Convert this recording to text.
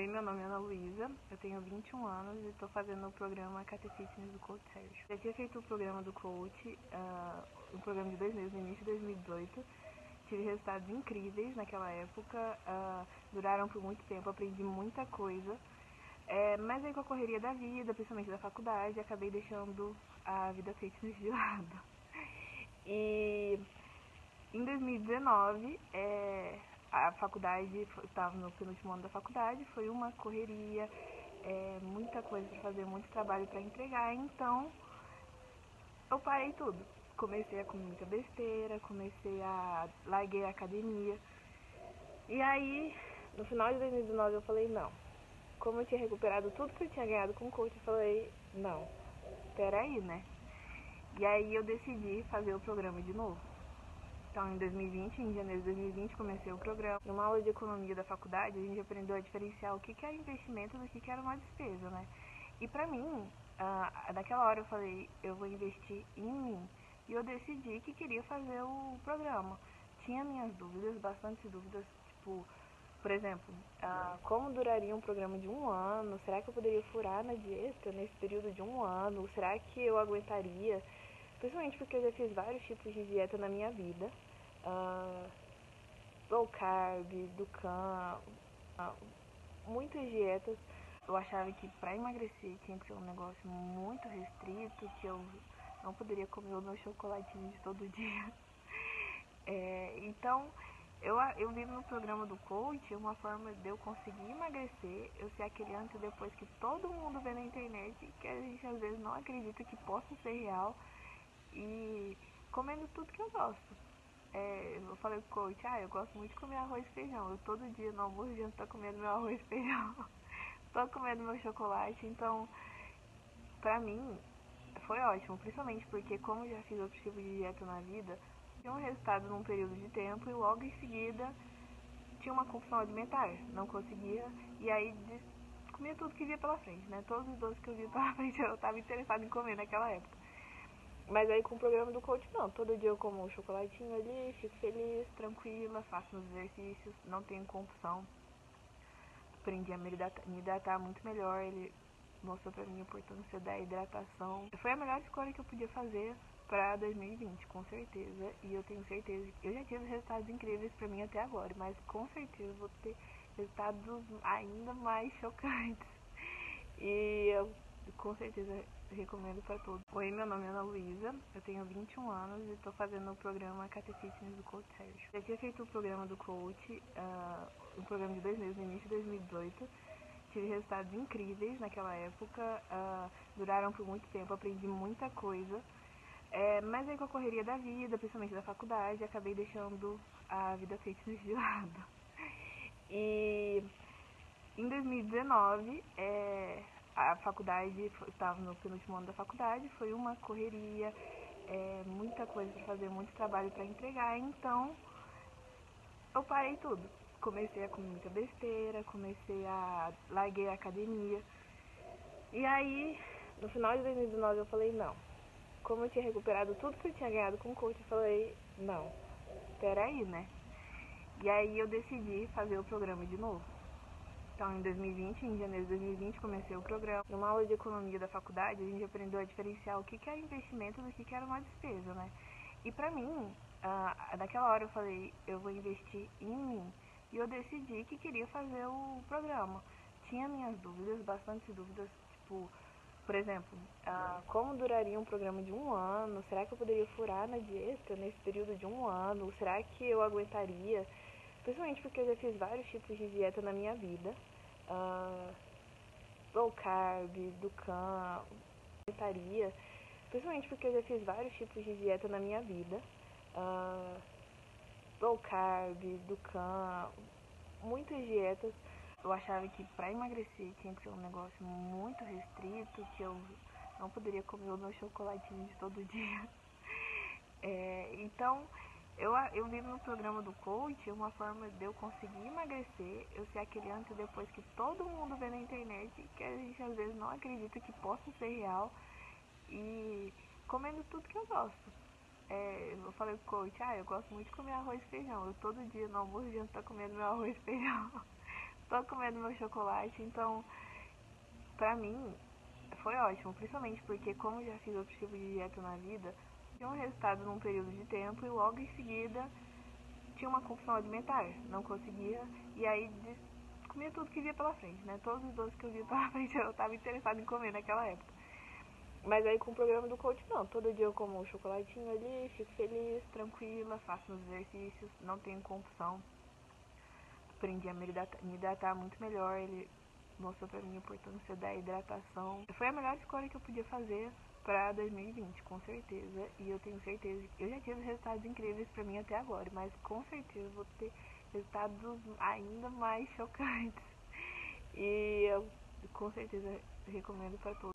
Oi, meu nome é Ana Luísa, eu tenho 21 anos e estou fazendo o programa Catefitness do Coach Sérgio. Já tinha feito o programa do Coach, uh, um programa de dois meses, no início de 2018. Tive resultados incríveis naquela época, uh, duraram por muito tempo, aprendi muita coisa. É, mas aí com a correria da vida, principalmente da faculdade, acabei deixando a vida fitness de lado. E em 2019, é, a faculdade, estava no penúltimo ano da faculdade, foi uma correria, é, muita coisa para fazer, muito trabalho para entregar, então eu parei tudo. Comecei a comer muita besteira, comecei a. larguei a academia. E aí, no final de 2019, eu falei: não. Como eu tinha recuperado tudo que eu tinha ganhado com o coach, eu falei: não, peraí, né? E aí eu decidi fazer o programa de novo. Então, em 2020, em janeiro de 2020, comecei o programa. Numa aula de economia da faculdade, a gente aprendeu a diferenciar o que, era investimento do que, que era uma despesa, né? E pra mim, uh, naquela hora eu falei, eu vou investir em mim. E eu decidi que queria fazer o programa. Tinha minhas dúvidas, bastante dúvidas, tipo, por exemplo, uh, como duraria um programa de um ano? Será que eu poderia furar na dieta nesse período de um ano? Será que eu aguentaria? Principalmente porque eu já fiz vários tipos de dieta na minha vida. Uh, low carb, Ducan, uh, muitas dietas. Eu achava que para emagrecer tinha que ser um negócio muito restrito, que eu não poderia comer o meu chocolatinho de todo dia. É, então, eu, eu vi no programa do coach uma forma de eu conseguir emagrecer, eu ser aquele antes e depois que todo mundo vê na internet, que a gente às vezes não acredita que possa ser real e comendo tudo que eu gosto. É, eu falei pro coach, ah, eu gosto muito de comer arroz e feijão. Eu todo dia no almoço já tô comendo meu arroz e feijão. tô comendo meu chocolate, então pra mim foi ótimo, principalmente porque como eu já fiz outro tipo de dieta na vida, tinha um resultado num período de tempo e logo em seguida tinha uma compulsão alimentar, não conseguia, e aí comia tudo que via pela frente, né? Todos os doces que eu via pela frente eu estava interessado em comer naquela época. Mas aí com o programa do coach, não. Todo dia eu como um chocolatinho ali, fico feliz, tranquila, faço meus exercícios, não tenho compulsão. Aprendi a me hidratar, me hidratar muito melhor. Ele mostrou pra mim a importância da hidratação. Foi a melhor escolha que eu podia fazer para 2020, com certeza. E eu tenho certeza que eu já tive resultados incríveis para mim até agora, mas com certeza vou ter resultados ainda mais chocantes. E eu com certeza recomendo para todos. Oi, meu nome é Ana Luísa, eu tenho 21 anos e estou fazendo o programa Catefitness do Coach Sérgio. Já tinha feito o programa do Coach, uh, um programa de dois meses no início de 2018. Tive resultados incríveis naquela época, uh, duraram por muito tempo, aprendi muita coisa. É, mas aí com a correria da vida, principalmente da faculdade, acabei deixando a vida fitness de lado. E em 2019, é, a faculdade, estava no penúltimo ano da faculdade, foi uma correria, é, muita coisa para fazer, muito trabalho para entregar, então eu parei tudo. Comecei a comer muita besteira, comecei a. larguei a academia. E aí, no final de 2019, eu falei: não. Como eu tinha recuperado tudo que eu tinha ganhado com o coach, eu falei: não, peraí, né? E aí eu decidi fazer o programa de novo. Então, em 2020, em janeiro de 2020, comecei o programa. Numa aula de economia da faculdade, a gente aprendeu a diferenciar o que, era investimento do que, que era uma despesa, né? E pra mim, uh, naquela hora eu falei, eu vou investir em mim. E eu decidi que queria fazer o programa. Tinha minhas dúvidas, bastante dúvidas, tipo, por exemplo, uh, como duraria um programa de um ano? Será que eu poderia furar na dieta nesse período de um ano? Será que eu aguentaria? Principalmente porque eu já fiz vários tipos de dieta na minha vida. Uh, low carb, Ducan, vegetariana. Principalmente porque eu já fiz vários tipos de dieta na minha vida. Uh, low carb, Ducan, muitas dietas. Eu achava que para emagrecer tinha que ser um negócio muito restrito, que eu não poderia comer o meu chocolatinho de todo dia. É, então, eu, eu vi no programa do coach uma forma de eu conseguir emagrecer, eu ser aquele antes e depois que todo mundo vê na internet, que a gente às vezes não acredita que possa ser real, e comendo tudo que eu gosto. É, eu falei pro coach, ah, eu gosto muito de comer arroz e feijão. Eu todo dia no almoço já tô comendo meu arroz e feijão. tô comendo meu chocolate, então pra mim foi ótimo, principalmente porque como já fiz outro tipo de dieta na vida, tinha um resultado num período de tempo e logo em seguida tinha uma compulsão alimentar, não conseguia, e aí comia tudo que via pela frente, né? Todos os doces que eu via pela frente eu estava interessado em comer naquela época. Mas aí com o programa do coach não, todo dia eu como um chocolatinho ali, fico feliz, tranquila, faço meus exercícios, não tenho compulsão. Aprendi a me hidratar, me hidratar muito melhor, ele mostrou pra mim a importância da hidratação. Foi a melhor escolha que eu podia fazer para 2020, com certeza. E eu tenho certeza que eu já tive resultados incríveis para mim até agora, mas com certeza vou ter resultados ainda mais chocantes. E eu com certeza recomendo para todos.